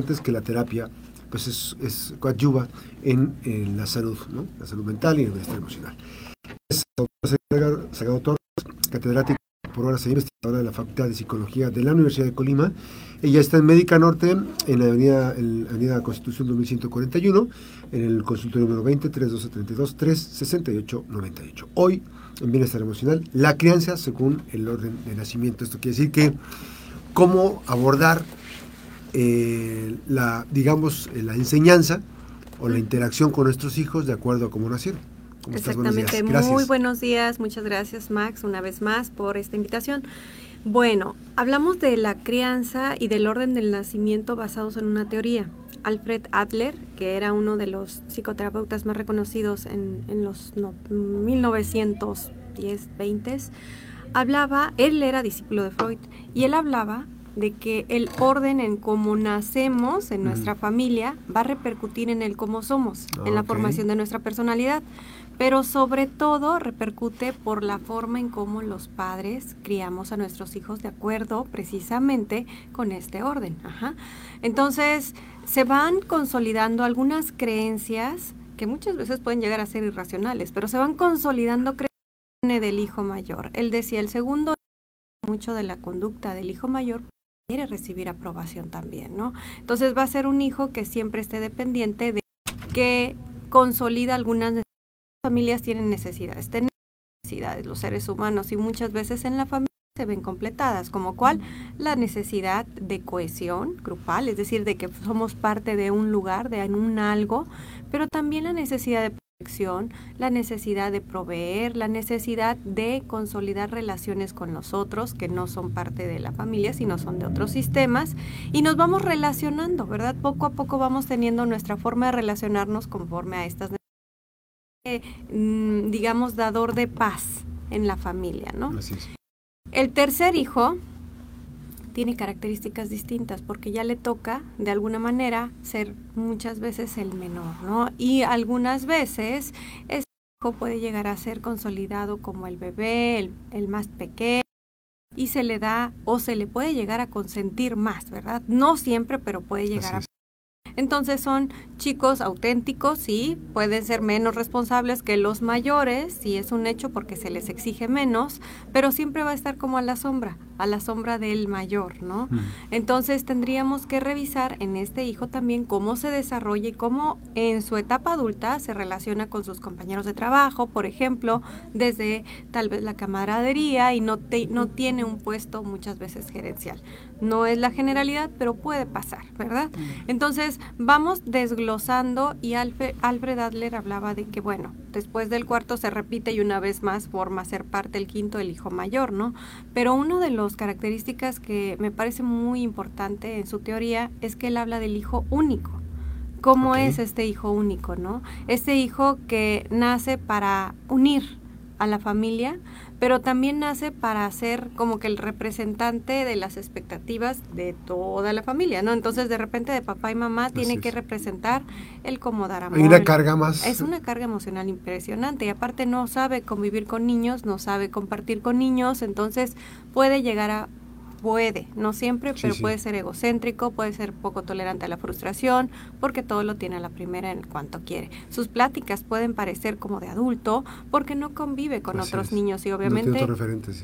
antes que la terapia pues es, es coadyuva en, la salud, ¿no? la salud mental y el bienestar emocional. Es Sagado Torres, catedrático por horas e investigadora de la Facultad de Psicología de la Universidad de Colima. Ella está en Médica Norte, en la avenida, en la avenida Constitución 2141, en el consultorio número 20, 3232 368 98. Hoy, en Bienestar Emocional, la crianza según el orden de nacimiento. Esto quiere decir que cómo abordar eh, la, digamos, eh, la enseñanza o la interacción con nuestros hijos de acuerdo a cómo nacieron. Exactamente, muy buenos días, muchas gracias Max una vez más por esta invitación. Bueno, hablamos de la crianza y del orden del nacimiento basados en una teoría. Alfred Adler, que era uno de los psicoterapeutas más reconocidos en, los 1910, 20, hablaba, él era discípulo de Freud, y él hablaba de que el orden en cómo nacemos en nuestra familia va a repercutir en el cómo somos, en la formación de nuestra personalidad pero sobre todo repercute por la forma en cómo los padres criamos a nuestros hijos de acuerdo precisamente con este orden. Entonces, se van consolidando algunas creencias que muchas veces pueden llegar a ser irracionales, pero se van consolidando creencias del hijo mayor. Él decía, el segundo, mucho de la conducta del hijo mayor quiere recibir aprobación también, ¿no? Entonces va a ser un hijo que siempre esté dependiente de que consolida algunas familias tienen necesidades, tenemos necesidades los seres humanos y muchas veces en la familia se ven completadas, como cuál la necesidad de cohesión grupal, es decir, de que somos parte de un lugar, de un algo, pero también la necesidad de la necesidad de proveer, la necesidad de consolidar relaciones con los otros que no son parte de la familia, sino son de otros sistemas, y nos vamos relacionando, ¿verdad? Poco a poco vamos teniendo nuestra forma de relacionarnos conforme a estas necesidades Mm, digamos, dador de paz en la familia, ¿no? El tercer hijo tiene características distintas porque ya le toca, de alguna manera, ser muchas veces el menor, ¿no? Y algunas veces ese hijo puede llegar a ser consolidado como el bebé, el, el más pequeño, y se le da o se le puede llegar a consentir más, ¿verdad? No siempre, pero puede llegar a entonces son chicos auténticos, sí, pueden ser menos responsables que los mayores, sí es un hecho porque se les exige menos, pero siempre va a estar como a la sombra, a la sombra del mayor, ¿no? Entonces tendríamos que revisar en este hijo también cómo se desarrolla y cómo en su etapa adulta se relaciona con sus compañeros de trabajo, por ejemplo, desde tal vez la camaradería y no, no tiene un puesto muchas veces gerencial. No es la generalidad, pero puede pasar, ¿verdad? Entonces, vamos desglosando y Alfred Adler hablaba de que, bueno, después del cuarto se repite y una vez más forma ser parte el quinto, el hijo mayor, ¿no? Pero una de las características que me parece muy importante en su teoría es que él habla del hijo único. ¿Cómo es este hijo único, no? Este hijo que nace para unir a la familia, pero también nace para ser como que el representante de las expectativas de toda la familia, ¿no? Entonces, de repente, de papá y mamá tiene que representar el cómo dar amor. Hay una carga más. Es una carga emocional impresionante y aparte no sabe convivir con niños, no sabe compartir con niños, entonces puede llegar a puede, no siempre, pero puede ser egocéntrico, puede ser poco tolerante a la frustración, porque todo lo tiene a la primera en cuanto quiere. Sus pláticas pueden parecer como de adulto, porque no convive con otros niños y obviamente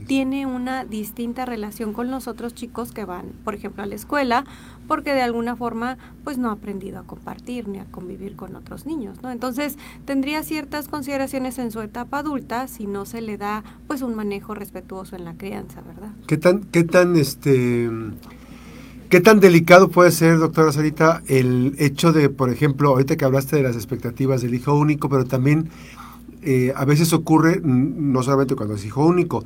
tiene una distinta relación con los otros chicos que van, por ejemplo, a la escuela, porque de alguna forma pues no ha aprendido a compartir ni a convivir con otros niños, ¿no? Entonces, tendría ciertas consideraciones en su etapa adulta si no se le da pues un manejo respetuoso en la crianza, ¿verdad? ¿Qué tan qué tan este qué tan delicado puede ser, doctora Sarita, el hecho de, por ejemplo, ahorita que hablaste de las expectativas del hijo único, pero también eh, a veces ocurre, no solamente cuando es hijo único,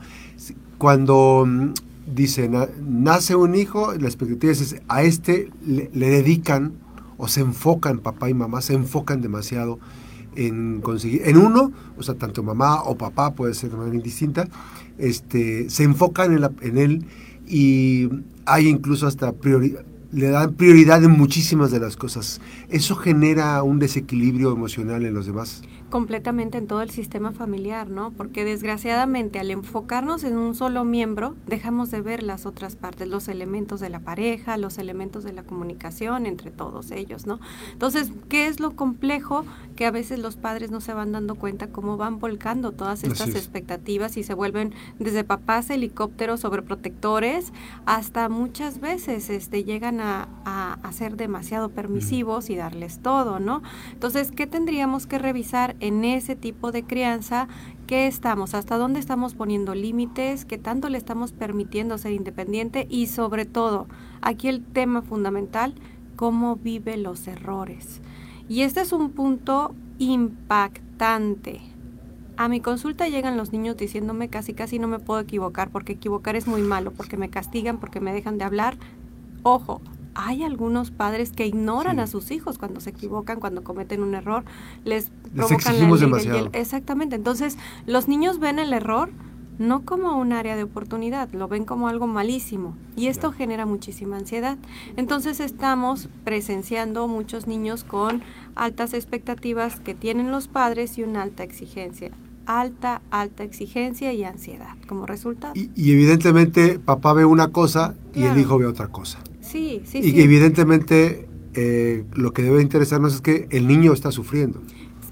cuando dice, nace un hijo, la expectativa es, a este le, dedican o se enfocan, papá y mamá, se enfocan demasiado en conseguir, en uno, o sea, tanto mamá o papá, puede ser de manera indistinta, este, se enfocan en, en él y hay incluso hasta prioridad, le dan prioridad en muchísimas de las cosas. ¿Eso genera un desequilibrio emocional en los demás? Completamente en todo el sistema familiar, ¿no? Porque desgraciadamente al enfocarnos en un solo miembro, dejamos de ver las otras partes, los elementos de la pareja, los elementos de la comunicación entre todos ellos, ¿no? Entonces, ¿qué es lo complejo? Que a veces los padres no se van dando cuenta cómo van volcando todas estas expectativas y se vuelven desde papás helicópteros sobreprotectores hasta muchas veces este, llegan a, a, ser demasiado permisivos y darles todo, ¿no? Entonces, ¿qué tendríamos que revisar en ese tipo de crianza, qué estamos, hasta dónde estamos poniendo límites, qué tanto le estamos permitiendo ser independiente y sobre todo, aquí el tema fundamental, cómo vive los errores. Y este es un punto impactante. A mi consulta llegan los niños diciéndome casi casi no me puedo equivocar porque equivocar es muy malo, porque me castigan, porque me dejan de hablar. Ojo, hay algunos padres que ignoran a sus hijos cuando se equivocan, cuando cometen un error, les, provocan la demasiado. Exactamente. Entonces, los niños ven el error no como un área de oportunidad, lo ven como algo malísimo y esto genera muchísima ansiedad. Entonces estamos presenciando muchos niños con altas expectativas que tienen los padres y una alta exigencia alta, alta exigencia y ansiedad como resultado. Y, evidentemente papá ve una cosa y el hijo ve otra cosa. Sí, sí, y evidentemente eh, lo que debe interesarnos es que el niño está sufriendo.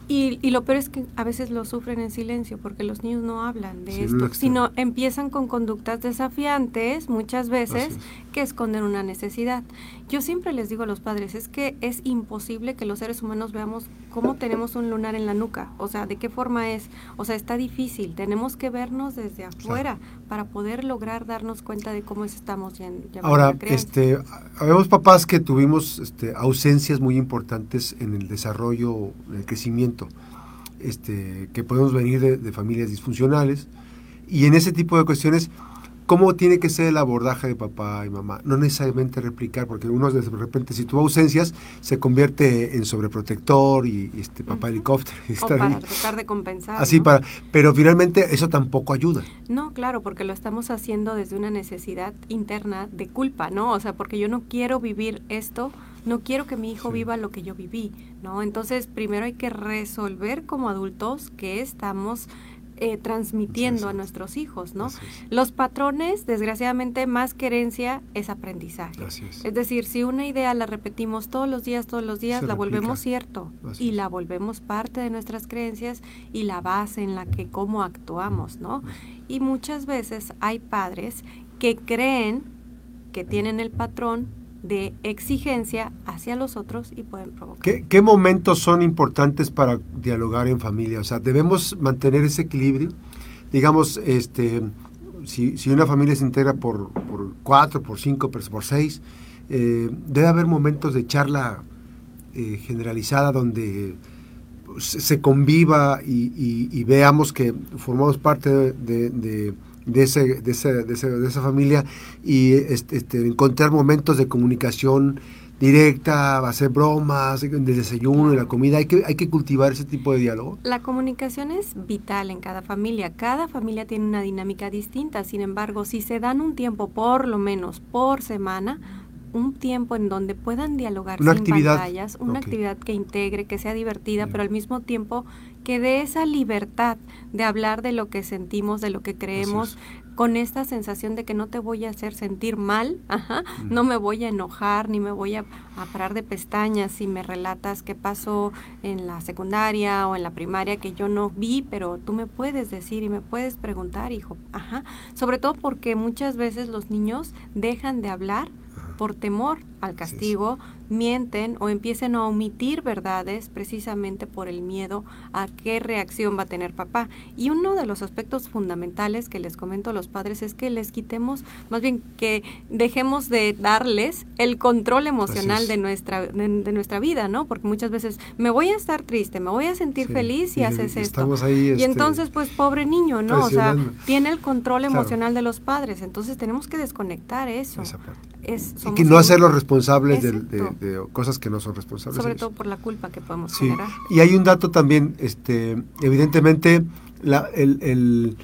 Y, y, lo peor es que a veces lo sufren en silencio porque los niños no hablan de esto, sino empiezan con conductas desafiantes muchas veces que esconden una necesidad. Yo siempre les digo a los padres, es que es imposible que los seres humanos veamos cómo tenemos un lunar en la nuca, o sea, de qué forma es, o sea, está difícil, tenemos que vernos desde afuera para poder lograr darnos cuenta de cómo estamos ya, Ahora, este, habemos papás que tuvimos este, ausencias muy importantes en el desarrollo, en el crecimiento, este, que podemos venir de familias disfuncionales, y en ese tipo de cuestiones cómo tiene que ser el abordaje de papá y mamá. No necesariamente replicar, porque uno de repente, si tuvo ausencias, se convierte en sobreprotector y, este papá helicóptero. o para tratar de compensar. Así para, pero finalmente eso tampoco ayuda. No, claro, porque lo estamos haciendo desde una necesidad interna de culpa, ¿no? O sea, porque yo no quiero vivir esto no quiero que mi hijo viva lo que yo viví, ¿no? Entonces, primero hay que resolver como adultos que estamos eh, transmitiendo a nuestros hijos, ¿no? Los patrones, desgraciadamente, más que herencia es aprendizaje. Es. decir, si una idea la repetimos todos los días, todos los días, la volvemos cierto y la volvemos parte de nuestras creencias y la base en la que cómo actuamos, ¿no? Y muchas veces hay padres que creen que tienen el patrón de exigencia hacia los otros y pueden provocar. ¿Qué, momentos son importantes para dialogar en familia? O sea, debemos mantener ese equilibrio. Digamos, este, si, si una familia se integra por, por cuatro, por cinco, por seis, eh, debe haber momentos de charla eh, generalizada donde se conviva y, veamos que formamos parte de, ese, de, ese, de, esa familia y este, este, encontrar momentos de comunicación directa, hacer bromas, el desayuno la comida. Hay que, hay que cultivar ese tipo de diálogo. La comunicación es vital en cada familia. Cada familia tiene una dinámica distinta. Sin embargo, si se dan un tiempo, por lo menos por semana, un tiempo en donde puedan dialogar sin pantallas, una actividad que integre, que sea divertida, pero al mismo tiempo que dé esa libertad de hablar de lo que sentimos, de lo que creemos, con esta sensación de que no te voy a hacer sentir mal, no me voy a enojar, ni me voy a, parar de pestañas si me relatas qué pasó en la secundaria o en la primaria que yo no vi, pero tú me puedes decir y me puedes preguntar, hijo. Ajá. Sobre todo porque muchas veces los niños dejan de hablar por temor al castigo, mienten o empiecen a omitir verdades precisamente por el miedo a qué reacción va a tener papá. Y uno de los aspectos fundamentales que les comento a los padres es que les quitemos, más bien que dejemos de darles el control emocional de nuestra, de, nuestra vida, ¿no? Porque muchas veces me voy a estar triste, me voy a sentir feliz y, haces esto. y este, entonces, pues, pobre niño, ¿no? O sea, tiene el control emocional de los padres. Entonces tenemos que desconectar eso. Es, y que no hacerlo responsables de, cosas que no son responsables. Sobre todo por la culpa que podemos generar. Y hay un dato también, este, evidentemente, la, el,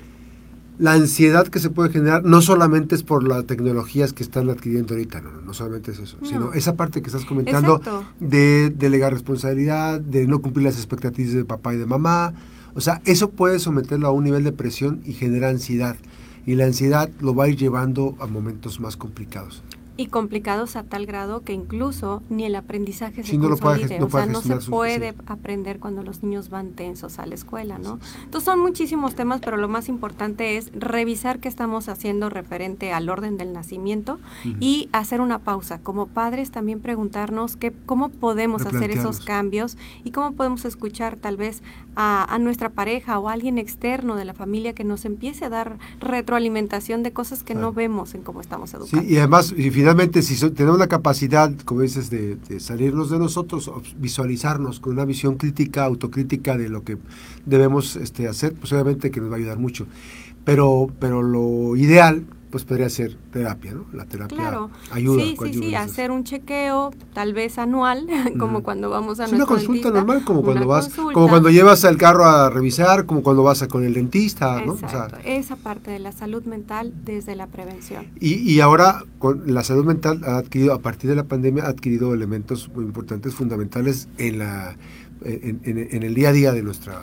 la ansiedad que se puede generar no solamente es por las tecnologías que están adquiriendo ahorita, no, no solamente es eso, sino esa parte que estás comentando de delegar responsabilidad, de no cumplir las expectativas de papá y de mamá. O sea, eso puede someterlo a un nivel de presión y genera ansiedad. Y la ansiedad lo va a ir llevando a momentos más complicados y complicados a tal grado que incluso ni el aprendizaje se no consolide, o sea, no se puede aprender cuando los niños van tensos a la escuela, ¿no? Entonces son muchísimos temas, pero lo más importante es revisar qué estamos haciendo referente al orden del nacimiento y hacer una pausa. Como padres también preguntarnos qué, cómo podemos hacer esos cambios y cómo podemos escuchar tal vez a, nuestra pareja o a alguien externo de la familia que nos empiece a dar retroalimentación de cosas que no vemos en cómo estamos educando. Sí, y además, y finalmente, si tenemos la capacidad, como dices, de, salirnos de nosotros, visualizarnos con una visión crítica, autocrítica de lo que debemos este, hacer, pues obviamente que nos va a ayudar mucho. Pero, pero lo ideal pues podría ser terapia, ¿no? La terapia claro. ayuda. Sí, sí, sí, hacer un chequeo tal vez anual, como cuando vamos a sí, una consulta normal, como cuando vas, como cuando llevas el carro a revisar, como cuando vas a, con el dentista, ¿no? Exacto. esa parte de la salud mental desde la prevención. Y, y ahora con la salud mental ha adquirido, a partir de la pandemia, ha adquirido elementos muy importantes, fundamentales en la en, en el día a día de nuestra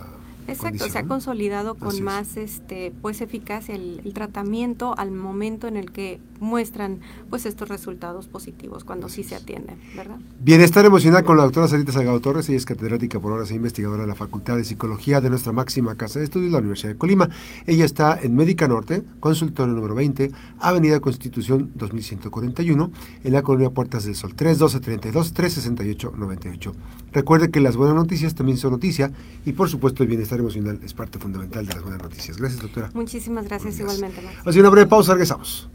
Exacto, se ha consolidado con más este pues eficacia el, tratamiento al momento en el que muestran pues estos resultados positivos cuando sí se atienden, ¿verdad? Bienestar emocional con la doctora Sarita Salgado Torres, ella es catedrática por horas e investigadora de la Facultad de Psicología de nuestra máxima casa de estudios, la Universidad de Colima. Ella está en Médica Norte, consultorio número 20, Avenida Constitución 2141, en la colonia Puertas del Sol, 31232 368 98. Recuerde que las buenas noticias también son noticia y por supuesto el bienestar emocional es parte fundamental de las buenas noticias. Gracias, doctora. Muchísimas gracias, igualmente. Así una breve pausa, regresamos.